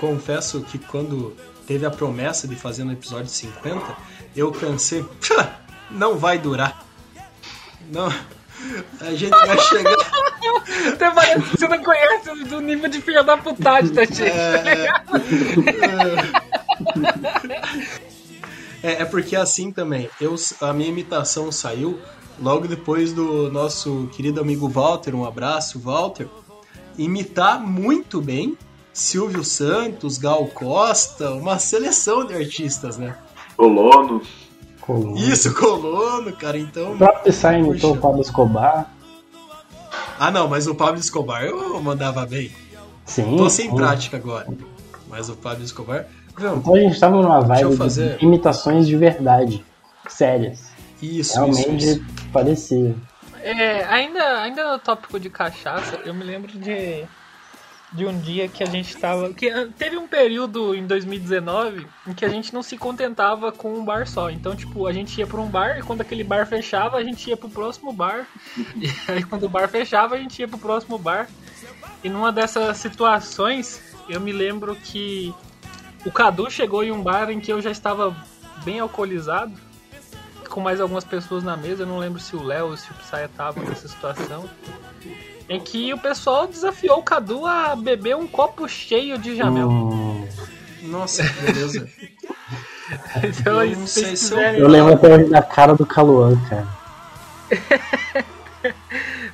confesso que quando teve a promessa de fazer no episódio 50, eu pensei, "Pá, não vai durar. Não, a gente vai chegar. Até parece que você não conhece do nível de filha da putagem da gente. É, é, é porque assim também, eu, a minha imitação saiu logo depois do nosso querido amigo Walter, um abraço, Walter, imitar muito bem Silvio Santos, Gal Costa, uma seleção de artistas, né? Colono. Colono. Isso, colono, cara, O então. próprio Psy imitou o Pablo Escobar. Ah, não, mas o Pablo Escobar eu mandava bem. Sim. Tô sem sim. prática agora. Mas o Pablo Escobar. Não, Então a gente tava numa Deixa eu vibe fazer- de imitações de verdade. Sérias. isso, isso, Realmente isso. parecia. É, ainda, ainda no tópico de cachaça, eu me lembro de, de um dia que a gente tava. Que ah, teve um período em 2019 em que a gente não se contentava com um bar só. Então, tipo, a gente ia pra um bar e quando aquele bar fechava, a gente ia pro próximo bar. E aí quando o bar fechava, a gente ia pro próximo bar. E numa dessas situações, eu me lembro que o Cadu chegou em um bar em que eu já estava bem alcoolizado com mais algumas pessoas na mesa, eu não lembro se o Léo ou se o Psy tava nessa situação. Em que o pessoal desafiou o Cadu a beber um copo cheio de jamel. Hum, Nossa, que beleza. Então, eu se não sei vocês se eu- quiserem. eu lembro até da cara do Caluan, cara.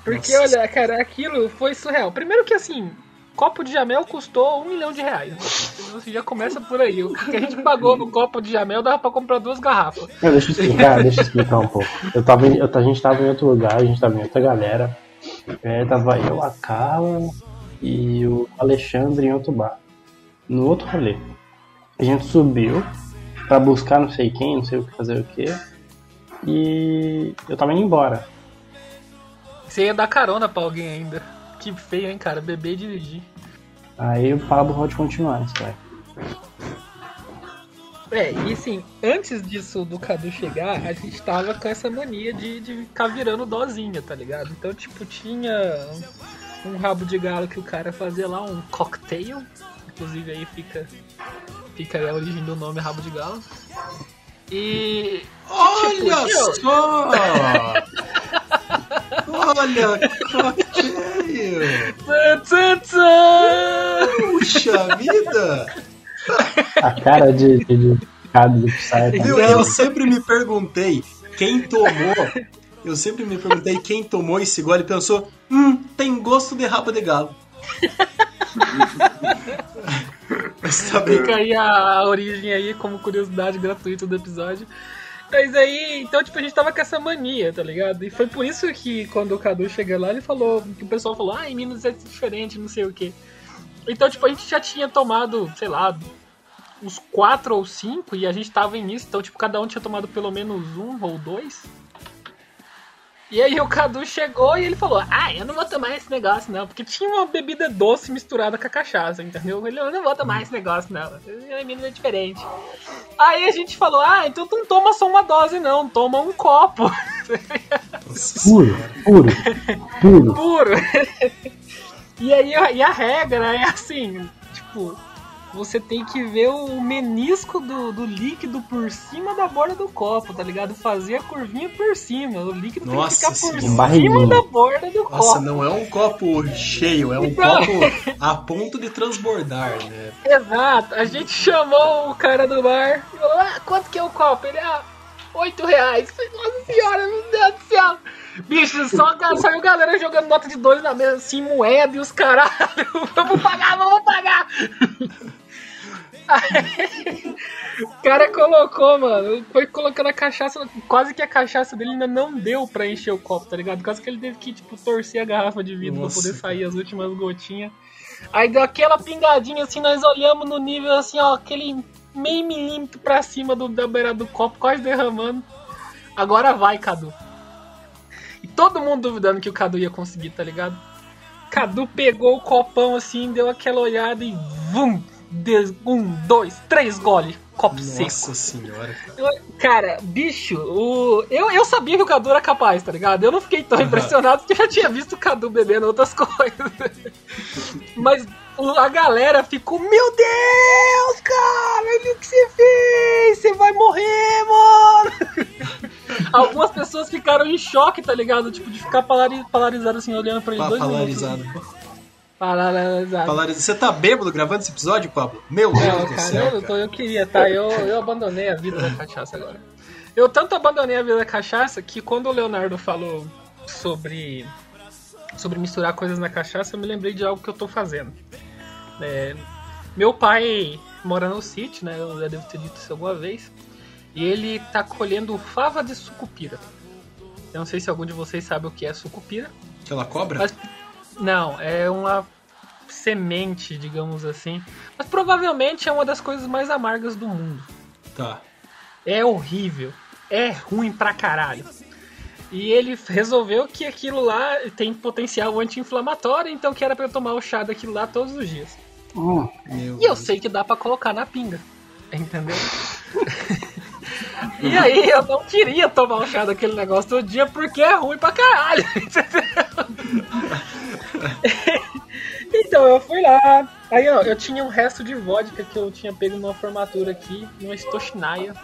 Porque, Nossa. olha, cara, aquilo foi surreal. Primeiro que assim, copo de jamel custou um milhão de reais. Então, assim, já começa por aí. O que a gente pagou no copo de jamel dava pra comprar duas garrafas. Não, deixa eu explicar, deixa eu explicar um pouco. Eu tava, em- eu, a gente tava em outro lugar, a gente tava em outra galera. É, tava eu, a Carla e o Alexandre em outro bar. No outro rolê. A gente subiu pra buscar não sei quem, não sei o que fazer o que. E eu tava indo embora. Você ia dar carona pra alguém ainda. Que feio, hein, cara? Beber e dirigir. Aí o Pablo pode continuar, isso vai. É, e assim, antes disso do Cadu chegar, a gente tava com essa mania de, de ficar virando dozinha, tá ligado? Então, tipo, tinha um, um rabo de galo que o cara fazia lá, um cocktail. Inclusive aí fica, fica aí a origem do nome rabo de galo. E. Olha Tipo, só! Olha, tã! Puxa vida! A cara de, de, de Psy tá? Eu sempre me perguntei quem tomou. Eu sempre me perguntei quem tomou esse gole e pensou: hum, tem gosto de rabo de galo. Mas tá bem. Fica aí a origem aí como curiosidade gratuita do episódio. Mas aí, então, tipo, a gente tava com essa mania, tá ligado? E foi por isso que quando o Cadu chega lá, ele falou, que o pessoal falou, ah, em Minas é diferente, não sei o quê. Então, tipo, a gente já tinha tomado, sei lá, uns quatro ou cinco, e a gente tava início, então, tipo, cada um tinha tomado pelo menos um ou dois. E aí o Cadu chegou e ele falou, ah, eu não vou tomar esse negócio não, porque tinha uma bebida doce misturada com a cachaça, entendeu? Ele, eu não vou tomar esse negócio não, é diferente. Aí a gente falou, ah, então tu não toma só uma dose não, toma um copo. Puro, puro, puro. puro. e aí e a regra é assim, tipo, você tem que ver o menisco do, do líquido por cima da borda do copo, tá ligado? Fazer a curvinha por cima. O líquido Nossa tem que ficar por cima da borda do Nossa, copo. não é um copo cheio, é um Então. copo a ponto de transbordar, né? Exato. A gente chamou o cara do bar e falou, ah, quanto que é o copo? Ele, ah, 8 reais. Nossa senhora, meu Deus do céu. Bicho, só saiu galera jogando nota de dois na mesa, assim, moeda e os caralho. Vamos pagar, vamos pagar. Aí, o cara colocou, mano, foi colocando a cachaça, quase que a cachaça dele ainda não deu pra encher o copo, tá ligado? Quase que ele teve que, tipo, torcer a garrafa de vidro Nossa, pra poder sair as últimas gotinhas. Aí deu aquela pingadinha assim, nós olhamos no nível assim, ó, aquele meio milímetro pra cima do, da beira do copo, quase derramando. Agora vai, Cadu. E todo mundo duvidando que o Cadu ia conseguir, tá ligado? Cadu pegou o copão assim, deu aquela olhada e vum! Um, dois, três gole. Copo seco. Nossa senhora, cara. Eu- Cara, bicho, o... eu, eu sabia que o Cadu era capaz, tá ligado? Eu não fiquei tão Aham. impressionado porque eu já tinha visto o Cadu bebendo outras coisas. Mas a galera ficou, meu Deus, cara, olha o que você fez, você vai morrer, mano. Algumas pessoas ficaram em choque, tá ligado? Tipo, de ficar polarizado assim, olhando pra ele dois Polarizado. minutos. Polarizado. Polarizado. Você tá bêbado gravando esse episódio, Pablo? Meu Deus Não, do cara, céu. eu, cara. eu queria, tá? Eu, eu abandonei a vida da cachaça agora. Eu tanto abandonei a vida da cachaça que quando o Leonardo falou sobre, sobre misturar coisas na cachaça, eu me lembrei de algo que eu tô fazendo. É, meu pai mora no sítio, né? Eu já devo ter dito isso alguma vez. E ele tá colhendo fava de sucupira. Eu não sei se algum de vocês sabe o que é sucupira. Aquela cobra? Mas- Não, é uma semente, digamos assim. Mas provavelmente é uma das coisas mais amargas do mundo. Tá. É horrível. É ruim pra caralho. E ele resolveu que aquilo lá tem potencial anti-inflamatório, então que era pra eu tomar o chá daquilo lá todos os dias. Meu E eu sei que dá pra colocar na pinga. Entendeu? e aí eu não queria tomar o chá daquele negócio todo dia porque é ruim pra caralho. Entendeu? então eu fui lá. Aí ó, eu tinha um resto de vodka que eu tinha pego numa formatura aqui, numa Stochnaya.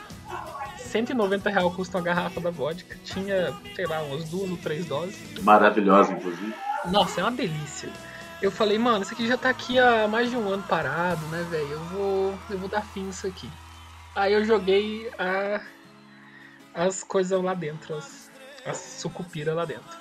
190 real custa uma garrafa da vodka. Tinha, sei lá, umas duas ou três doses. Maravilhosa, inclusive. Nossa, é uma delícia. Eu falei, mano, isso aqui já tá aqui há mais de um ano parado, né, velho? Eu vou, eu vou dar fim nisso aqui. Aí eu joguei a, as coisas lá dentro, as, as sucupira lá dentro.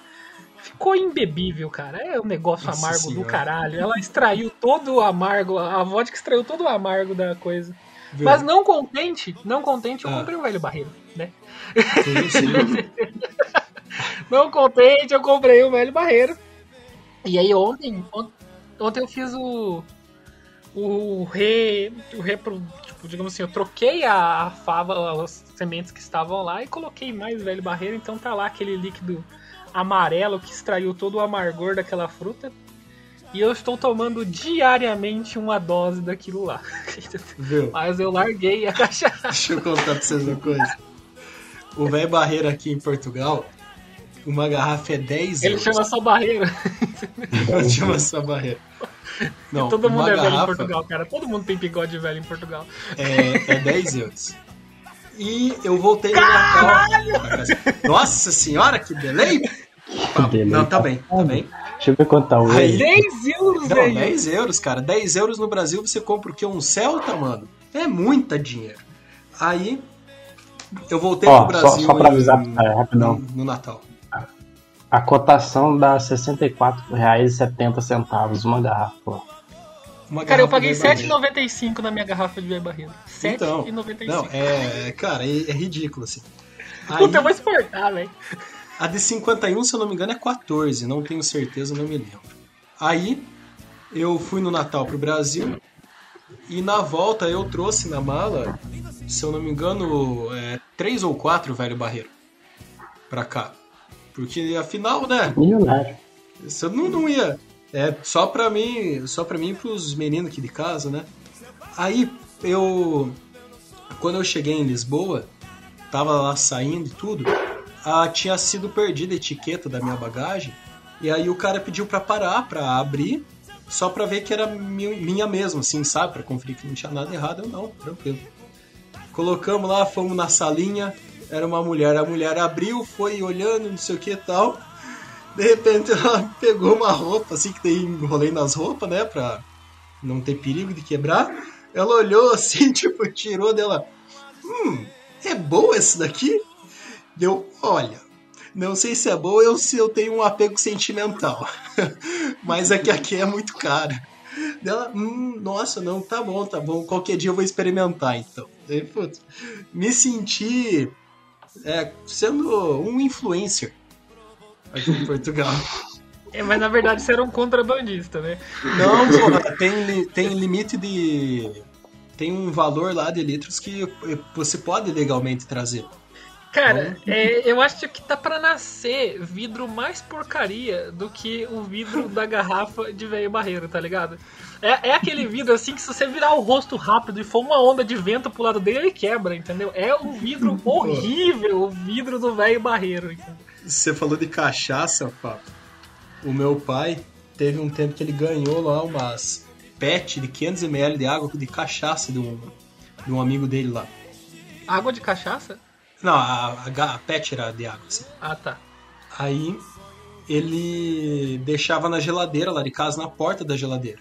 Ficou imbebível, cara. É um negócio Nossa amargo do Senhora. caralho. Ela extraiu todo o amargo, a vodka extraiu todo o amargo da coisa. Viu? Mas não contente, não contente, eu Ah. comprei o velho barreiro, né? Sim, sim. Não contente, eu comprei o velho barreiro. E aí ontem, on- ontem eu fiz o o re, o repro, tipo, digamos assim, eu troquei a, a fava, as sementes que estavam lá e coloquei mais velho barreiro, então tá lá aquele líquido amarelo que extraiu todo o amargor daquela fruta. E eu estou tomando diariamente uma dose daquilo lá. Viu? Mas eu larguei a cachaça. Deixa eu contar pra vocês uma coisa. O velho Barreira aqui em Portugal, uma garrafa é 10 Ele euros. chama só barreiro. Ele chama só Barreira. Não, Todo mundo é velho em garrafa Portugal, cara. Todo mundo tem bigode velho em Portugal. é, é 10 euros. E eu voltei no Natal. pra casa. Nossa senhora, que delay! Delay. Não, tá bem, tá bem. Deixa eu ver quanto tá o Aí- hoje. 10 euros, Não, velho. 10 euros, cara. 10 euros no Brasil você compra o quê? Um Celta, mano? É muita dinheiro. Aí, eu voltei Ó, pro só- Brasil só pra avisar, em- é, rapidão. no, no Natal. A cotação dá R$ 64,70 uma garrafa. Uma Cara, eu paguei de barreira. 7,95 na minha garrafa de barreiro. Então, 7,95. Não, é, cara, é, é ridículo, assim. Aí, Puta, eu vou exportar, velho. A de 51, se eu não me engano, é 14, não tenho certeza, não me lembro. Aí, eu fui no Natal pro Brasil e na volta eu trouxe na mala, se eu não me engano, é, três ou quatro velho barreiro pra cá. Porque afinal, né, Milionário. isso eu não, não ia. É só pra mim, só pra mim e pros meninos aqui de casa, né? Aí eu quando eu cheguei em Lisboa, tava lá saindo e tudo, ah, tinha sido perdida a etiqueta da minha bagagem, e aí o cara pediu pra parar, pra abrir, só pra ver que era mi- minha mesmo, assim, sabe? Pra conferir que não tinha nada errado, eu não, tranquilo. Colocamos lá, fomos na salinha, era uma mulher, a mulher abriu, foi olhando, não sei o que e tal. De repente ela pegou uma roupa, assim, que tem enrolei nas roupas, né, pra não ter perigo de quebrar. Ela olhou assim, tipo, tirou dela. Hum, é boa esse daqui? Deu, olha, não sei se é boa ou se eu tenho um apego sentimental. Mas é que aqui é muito caro. Dela, hum, nossa, não, tá bom, tá bom. Qualquer dia eu vou experimentar, então. Daí, putz, me senti é, sendo um influencer aqui em Portugal. É, mas na verdade você era um contrabandista, né? Não, porra, tem, tem limite de. Tem um valor lá de litros que você pode legalmente trazer. Cara, é, eu acho que tá pra nascer vidro mais porcaria do que o vidro da garrafa de velho barreiro, tá ligado? É, é aquele vidro assim que se você virar o rosto rápido e for uma onda de vento pro lado dele, ele quebra, entendeu? É um vidro horrível, o vidro do velho barreiro. entendeu? Você falou de cachaça, papo. O meu pai teve um tempo que ele ganhou lá umas pet de 500ml de água de cachaça de um, de um amigo dele lá. Água de cachaça? Não, a, a, a pet era de água, assim. Ah, tá. Aí ele deixava na geladeira lá de casa, na porta da geladeira.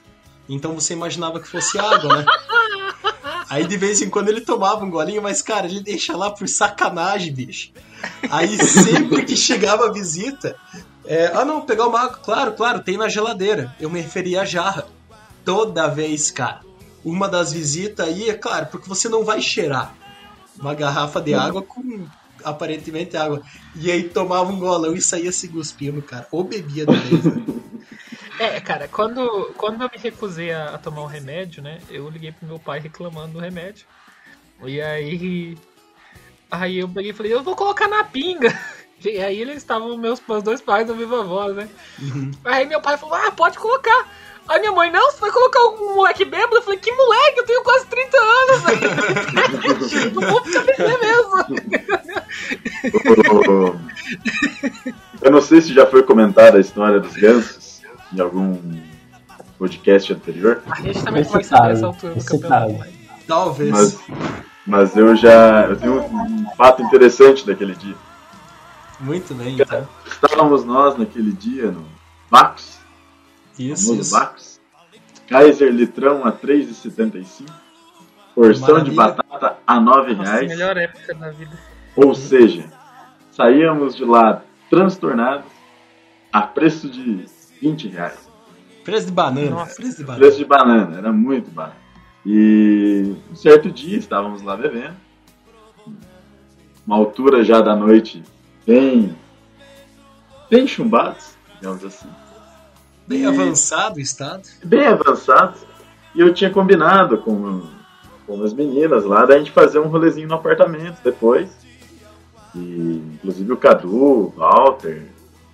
Então você imaginava que fosse água, né? Aí de vez em quando ele tomava um golinho, mas cara, ele deixa lá por sacanagem, bicho. Aí sempre que chegava a visita, é, ah não, pegar uma água, claro, claro, tem na geladeira. Eu me referia à jarra. Toda vez, cara. Uma das visitas aí, é claro, porque você não vai cheirar. Uma garrafa de água com aparentemente água. E aí tomava um golão e saía se cuspindo, cara. Ou bebia de vez, né? É, cara, quando, quando eu me recusei a, a tomar o remédio, né? Eu liguei pro meu pai reclamando do remédio. E aí. Aí eu peguei e falei, eu vou colocar na pinga. E aí eles estavam, meus, meus dois pais da viva voz, né? Aí meu pai falou, ah, pode colocar. Aí minha mãe, não, você vai colocar um moleque bêbado? Eu falei, que moleque? Eu tenho quase 30 anos, velho. Não vou ficar mesmo. Eu não sei se já foi comentada a história dos gansos em algum podcast anterior, A gente também vai saber essa altura do campeonato. Talvez. mas, mas eu já eu tenho um fato interessante daquele dia. Muito bem, então. Estávamos nós naquele dia no Bacos, Isso, famoso. Kaiser litrão a 3,75. Porção de batata a 9 Nossa, reais. melhor época da vida. Ou seja, saíamos de lá transtornados a preço de 20 reais. Preço de banana. Nossa. Preço de banana. Preço de banana, era muito barato. E um certo dia estávamos lá bebendo, uma altura já da noite bem, bem chumbados, digamos assim, Bem avançado o estado. bem avançados. E eu tinha combinado com, com as meninas lá da gente fazer um rolezinho no apartamento depois. E inclusive o Cadu, o Walter,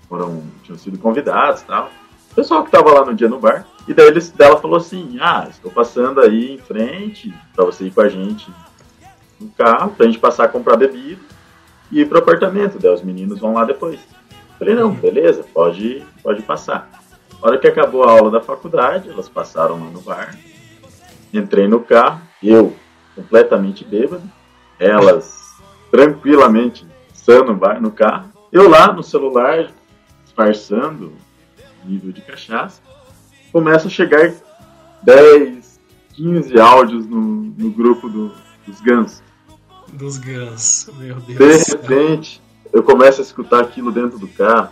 foram, tinham sido convidados e tal. O pessoal que tava lá no dia no bar. E daí eles, dela falou assim, ah, estou passando aí em frente pra você ir com a gente no carro, pra gente passar a comprar bebida e ir pro apartamento. Daí os meninos vão lá depois. Falei, não, beleza, pode, pode passar. A hora que acabou a aula da faculdade, elas passaram lá no bar. Entrei no carro, eu completamente bêbado, elas tranquilamente sã no bar, no carro. Eu lá no celular, disfarçando nível de cachaça. Começa a chegar 10, 15 áudios no, no grupo do- dos gansos. Dos gansos. Meu Deus. De repente, eu começo a escutar aquilo dentro do carro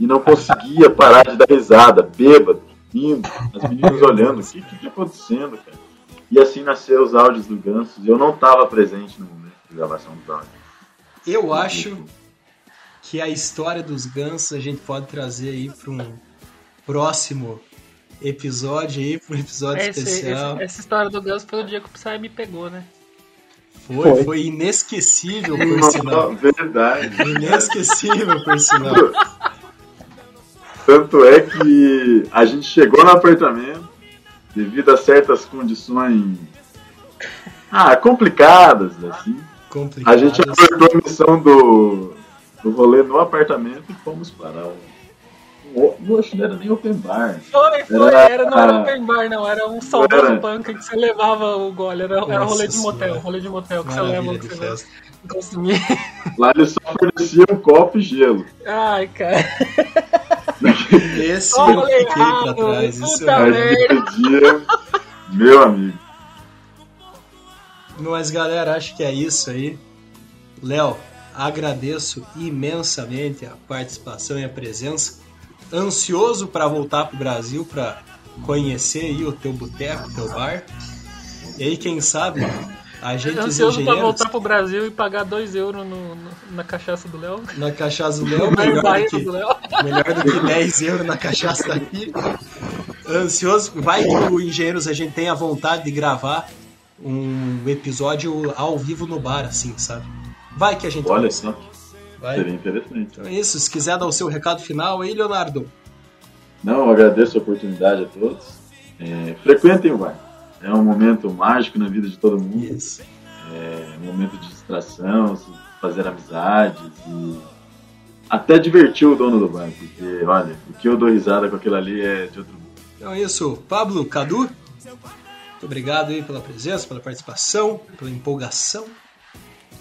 e não conseguia parar de dar risada, bêbado, rindo, as meninas olhando, o que que tá acontecendo, cara? E assim nasceram os áudios do Gansos, e eu não estava presente no momento de gravação dos áudios. Eu acho que a história dos gansos a gente pode trazer aí para um próximo episódio aí, para um episódio Esse- especial. esse- essa história do Gus foi o dia que o Psy me pegou, né? Foi, Foi. foi inesquecível, por sinal. Verdade. Inesquecível, por sinal. Tanto é que a gente chegou no apartamento, devido a certas condições ah, complicadas, assim. Complicado. A gente abortou a missão do, do rolê no apartamento e fomos para o. o- Não acho que não era nem open bar. Foi, foi, Era- era, não era open bar, não, era um saudoso Era. panca que você levava o gole, era, era rolê de motel, rolê de motel que você leva Maravilha o de que você festa. consumir. Lá eles só forneciam um copo e gelo. Ai, cara. Esse eu fiquei pra trás. Isso é... Meu amigo. Mas galera, acho que é isso aí. Léo, agradeço imensamente a participação e a presença. Ansioso para voltar pro Brasil para conhecer aí o teu boteco, o teu bar. E aí, quem sabe, a gente os Ansioso pra engenheiros voltar pro Brasil e pagar 2 euros no, no- na cachaça do Léo. na cachaça do Léo, melhor do que do Léo. Melhor do que 10 euros na cachaça daqui. Ansioso. Vai que o Engenheiros a gente tem a vontade de gravar um episódio ao vivo no bar, assim, sabe? Vai que a gente Olha só, Vai. seria interessante. Então é isso. Se quiser dar o seu recado final aí, Leonardo. Não, eu agradeço a oportunidade a todos. É, frequentem o bar. É um momento mágico na vida de todo mundo. Isso. É um momento de distração, fazer amizades e até divertir o dono do bar. Porque, olha, o que eu dou risada com aquilo ali é de outro mundo. Então é isso. Pablo, Cadu. Muito obrigado aí pela presença, pela participação, pela empolgação.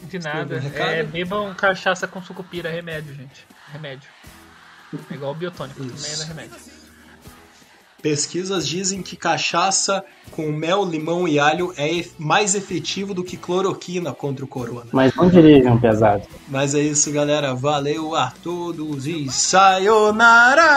De nada. É, bebam cachaça com sucupira, é remédio, gente. Remédio. É igual biotônico, também é remédio. Pesquisas dizem que cachaça com mel, limão e alho é mais efetivo do que cloroquina contra o corona. Mas não dirijam pesado. Mas é isso, galera. Valeu a todos e sayonara!